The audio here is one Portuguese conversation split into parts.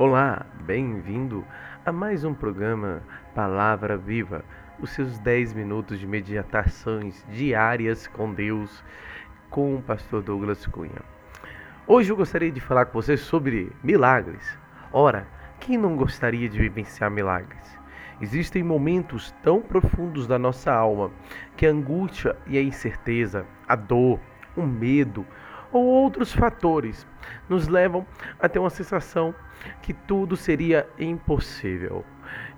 Olá, bem-vindo a mais um programa Palavra Viva, os seus 10 minutos de meditações diárias com Deus, com o pastor Douglas Cunha. Hoje eu gostaria de falar com você sobre milagres. Ora, quem não gostaria de vivenciar milagres? Existem momentos tão profundos da nossa alma que a angústia e a incerteza, a dor, o medo ou outros fatores nos levam a ter uma sensação que tudo seria impossível.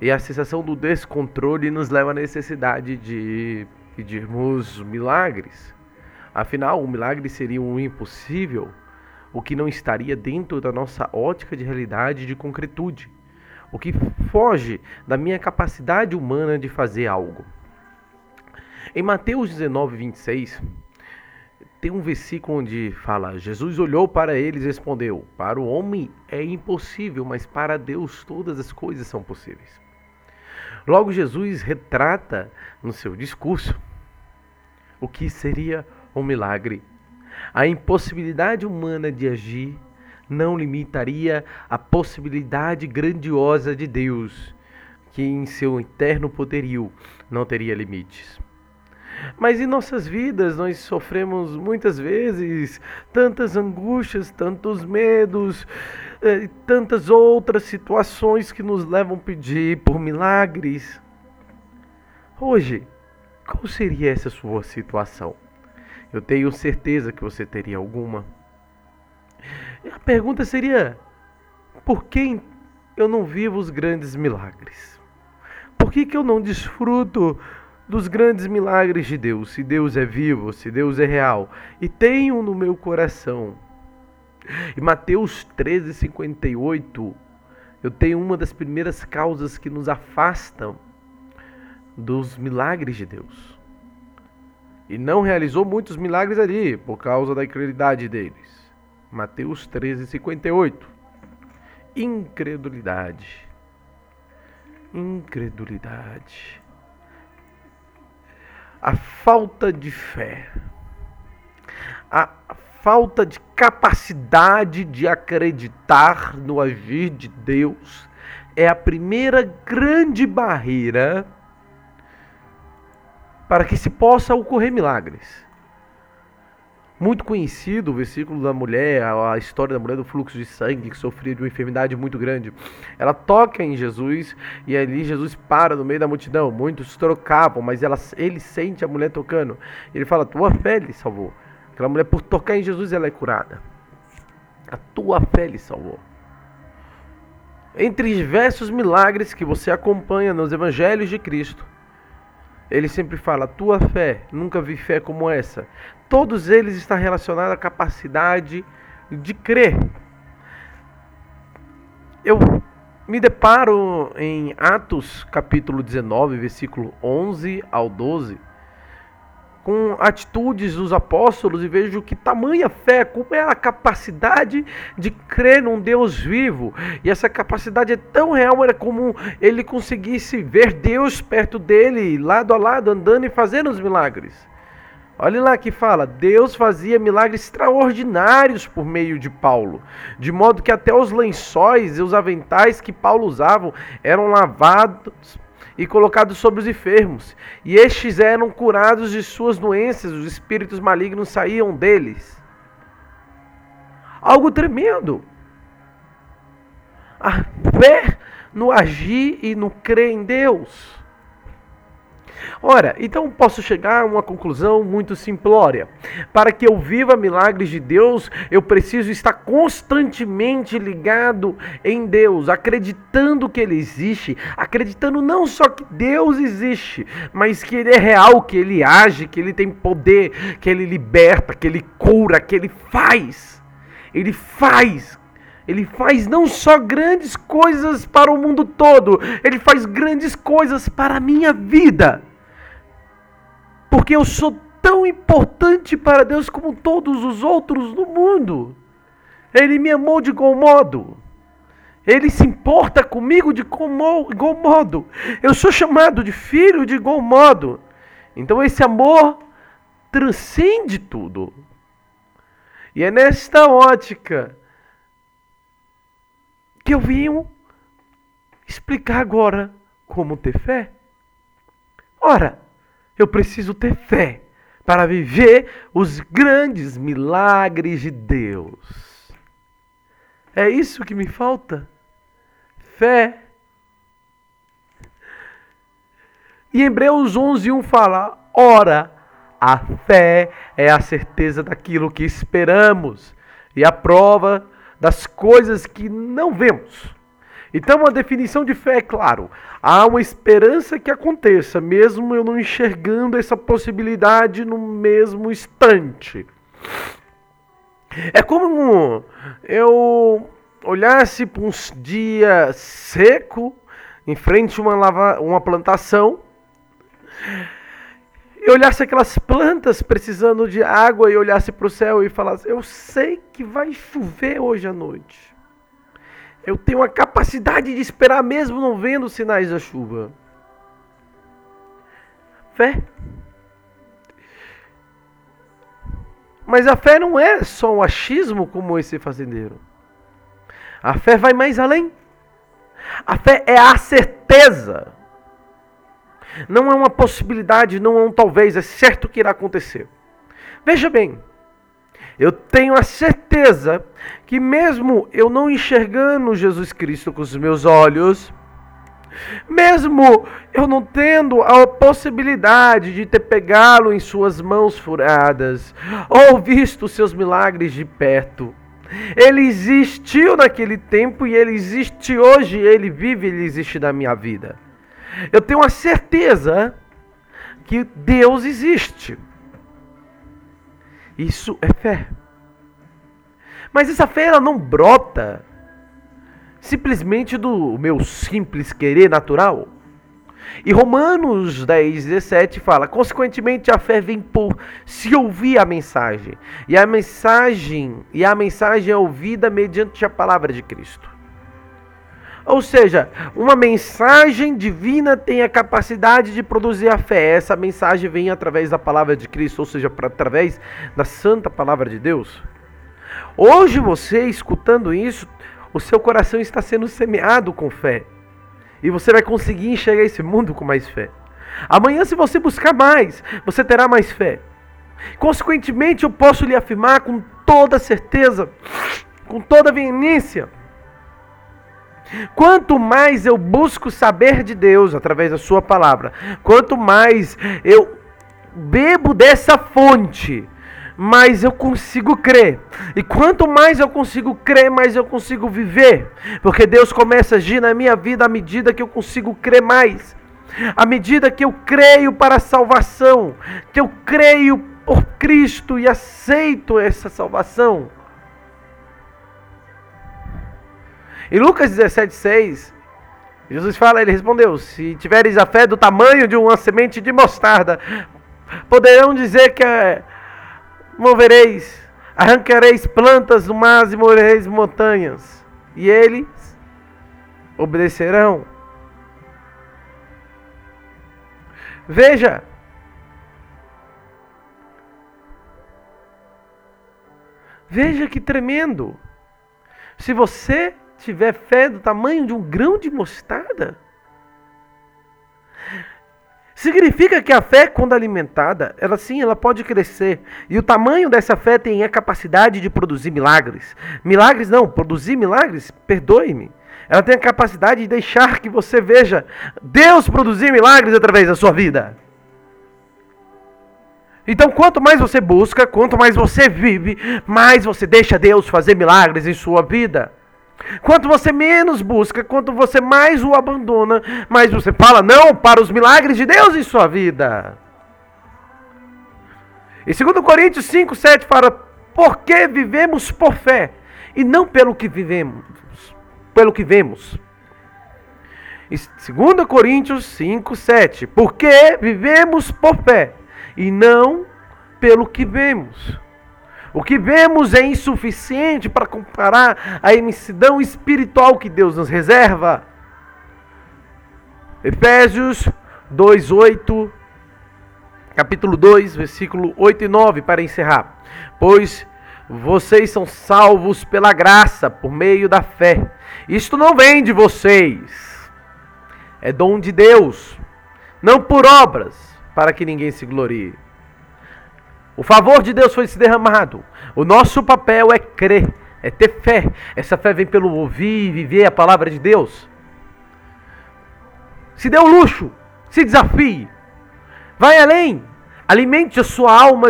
E a sensação do descontrole nos leva à necessidade de pedirmos milagres. Afinal, o milagre seria um impossível, o que não estaria dentro da nossa ótica de realidade de concretude o que foge da minha capacidade humana de fazer algo. Em Mateus 19, 26, tem um versículo onde fala: Jesus olhou para eles e respondeu: Para o homem é impossível, mas para Deus todas as coisas são possíveis. Logo, Jesus retrata no seu discurso o que seria um milagre, a impossibilidade humana de agir não limitaria a possibilidade grandiosa de Deus, que em seu eterno poderio não teria limites. Mas em nossas vidas nós sofremos muitas vezes tantas angústias, tantos medos, eh, tantas outras situações que nos levam a pedir por milagres. Hoje, qual seria essa sua situação? Eu tenho certeza que você teria alguma. A pergunta seria: por que eu não vivo os grandes milagres? Por que, que eu não desfruto dos grandes milagres de Deus? Se Deus é vivo, se Deus é real e tenho no meu coração. Em Mateus 13, 58, eu tenho uma das primeiras causas que nos afastam dos milagres de Deus. E não realizou muitos milagres ali por causa da incredulidade deles. Mateus 13, 58. Incredulidade. Incredulidade. A falta de fé. A falta de capacidade de acreditar no agir de Deus é a primeira grande barreira para que se possa ocorrer milagres muito conhecido o versículo da mulher, a história da mulher do fluxo de sangue que sofria de uma enfermidade muito grande. Ela toca em Jesus e ali Jesus para no meio da multidão. Muitos trocavam, mas ela, ele sente a mulher tocando. Ele fala: Tua fé lhe salvou. Aquela mulher, por tocar em Jesus, ela é curada. A tua fé lhe salvou. Entre diversos milagres que você acompanha nos evangelhos de Cristo, ele sempre fala: tua fé, nunca vi fé como essa. Todos eles estão relacionados à capacidade de crer. Eu me deparo em Atos capítulo 19, versículo 11 ao 12 com atitudes dos apóstolos e vejo que tamanha fé, como é a capacidade de crer num Deus vivo. E essa capacidade é tão real, era como ele conseguisse ver Deus perto dele, lado a lado, andando e fazendo os milagres. Olha lá que fala, Deus fazia milagres extraordinários por meio de Paulo, de modo que até os lençóis e os aventais que Paulo usava eram lavados e colocados sobre os enfermos, e estes eram curados de suas doenças, os espíritos malignos saíam deles. Algo tremendo. A fé no agir e no crer em Deus. Ora, então posso chegar a uma conclusão muito simplória. Para que eu viva milagres de Deus, eu preciso estar constantemente ligado em Deus, acreditando que Ele existe, acreditando não só que Deus existe, mas que Ele é real, que Ele age, que Ele tem poder, que Ele liberta, que Ele cura, que Ele faz. Ele faz ele faz não só grandes coisas para o mundo todo, ele faz grandes coisas para a minha vida porque eu sou tão importante para Deus como todos os outros no mundo. Ele me amou de igual modo. Ele se importa comigo de igual modo. Eu sou chamado de filho de igual modo. Então esse amor transcende tudo. E é nesta ótica que eu vim explicar agora como ter fé. Ora, eu preciso ter fé para viver os grandes milagres de Deus. É isso que me falta? Fé. E Hebreus 11, 1 fala: Ora, a fé é a certeza daquilo que esperamos e a prova das coisas que não vemos. Então, a definição de fé é claro: há uma esperança que aconteça, mesmo eu não enxergando essa possibilidade no mesmo instante. É como eu olhasse para um dia seco em frente a uma, lava, uma plantação e olhasse aquelas plantas precisando de água e olhasse para o céu e falasse: Eu sei que vai chover hoje à noite. Eu tenho a capacidade de esperar mesmo não vendo sinais da chuva. Fé. Mas a fé não é só um achismo como esse fazendeiro. A fé vai mais além. A fé é a certeza. Não é uma possibilidade, não é um talvez, é certo que irá acontecer. Veja bem, eu tenho a certeza que, mesmo eu não enxergando Jesus Cristo com os meus olhos, mesmo eu não tendo a possibilidade de ter pegá-lo em suas mãos furadas, ou visto seus milagres de perto, ele existiu naquele tempo e ele existe hoje, ele vive, ele existe na minha vida. Eu tenho a certeza que Deus existe. Isso é fé. Mas essa fé ela não brota simplesmente do meu simples querer natural. E Romanos 10, 17 fala: consequentemente a fé vem por se ouvir a mensagem. E a mensagem, e a mensagem é ouvida mediante a palavra de Cristo. Ou seja, uma mensagem divina tem a capacidade de produzir a fé. Essa mensagem vem através da palavra de Cristo, ou seja, através da santa palavra de Deus. Hoje você escutando isso, o seu coração está sendo semeado com fé. E você vai conseguir enxergar esse mundo com mais fé. Amanhã, se você buscar mais, você terá mais fé. Consequentemente, eu posso lhe afirmar com toda certeza, com toda veemência, Quanto mais eu busco saber de Deus através da Sua palavra, quanto mais eu bebo dessa fonte, mais eu consigo crer. E quanto mais eu consigo crer, mais eu consigo viver. Porque Deus começa a agir na minha vida à medida que eu consigo crer mais. À medida que eu creio para a salvação, que eu creio por Cristo e aceito essa salvação. Em Lucas 17,6, Jesus fala, ele respondeu: Se tiveres a fé do tamanho de uma semente de mostarda, poderão dizer que é, movereis, arrancareis plantas do mar e movereis montanhas, e eles obedecerão. Veja, veja que tremendo. Se você tiver fé do tamanho de um grão de mostarda, significa que a fé, quando alimentada, ela sim, ela pode crescer. E o tamanho dessa fé tem a capacidade de produzir milagres. Milagres não, produzir milagres, perdoe-me. Ela tem a capacidade de deixar que você veja Deus produzir milagres através da sua vida. Então, quanto mais você busca, quanto mais você vive, mais você deixa Deus fazer milagres em sua vida. Quanto você menos busca, quanto você mais o abandona, mais você fala não para os milagres de Deus em sua vida. E 2 Coríntios 5, 7 fala: Porque vivemos por fé e não pelo que vivemos, pelo que vemos. E 2 Coríntios 5, 7. Porque vivemos por fé e não pelo que vemos. O que vemos é insuficiente para comparar a imensidão espiritual que Deus nos reserva. Efésios 2:8 capítulo 2, versículo 8 e 9 para encerrar. Pois vocês são salvos pela graça, por meio da fé. Isto não vem de vocês, é dom de Deus, não por obras, para que ninguém se glorie. O favor de Deus foi se derramado. O nosso papel é crer, é ter fé. Essa fé vem pelo ouvir e viver a palavra de Deus. Se dê o luxo, se desafie, vai além. Alimente a sua alma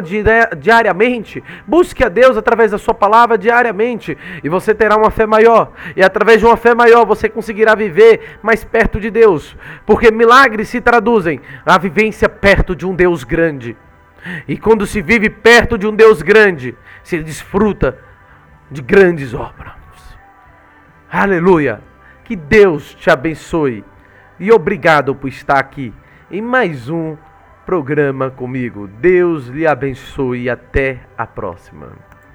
diariamente. Busque a Deus através da sua palavra diariamente. E você terá uma fé maior. E através de uma fé maior você conseguirá viver mais perto de Deus. Porque milagres se traduzem a vivência perto de um Deus grande. E quando se vive perto de um Deus grande, se desfruta de grandes obras. Aleluia! Que Deus te abençoe. E obrigado por estar aqui em mais um programa comigo. Deus lhe abençoe e até a próxima.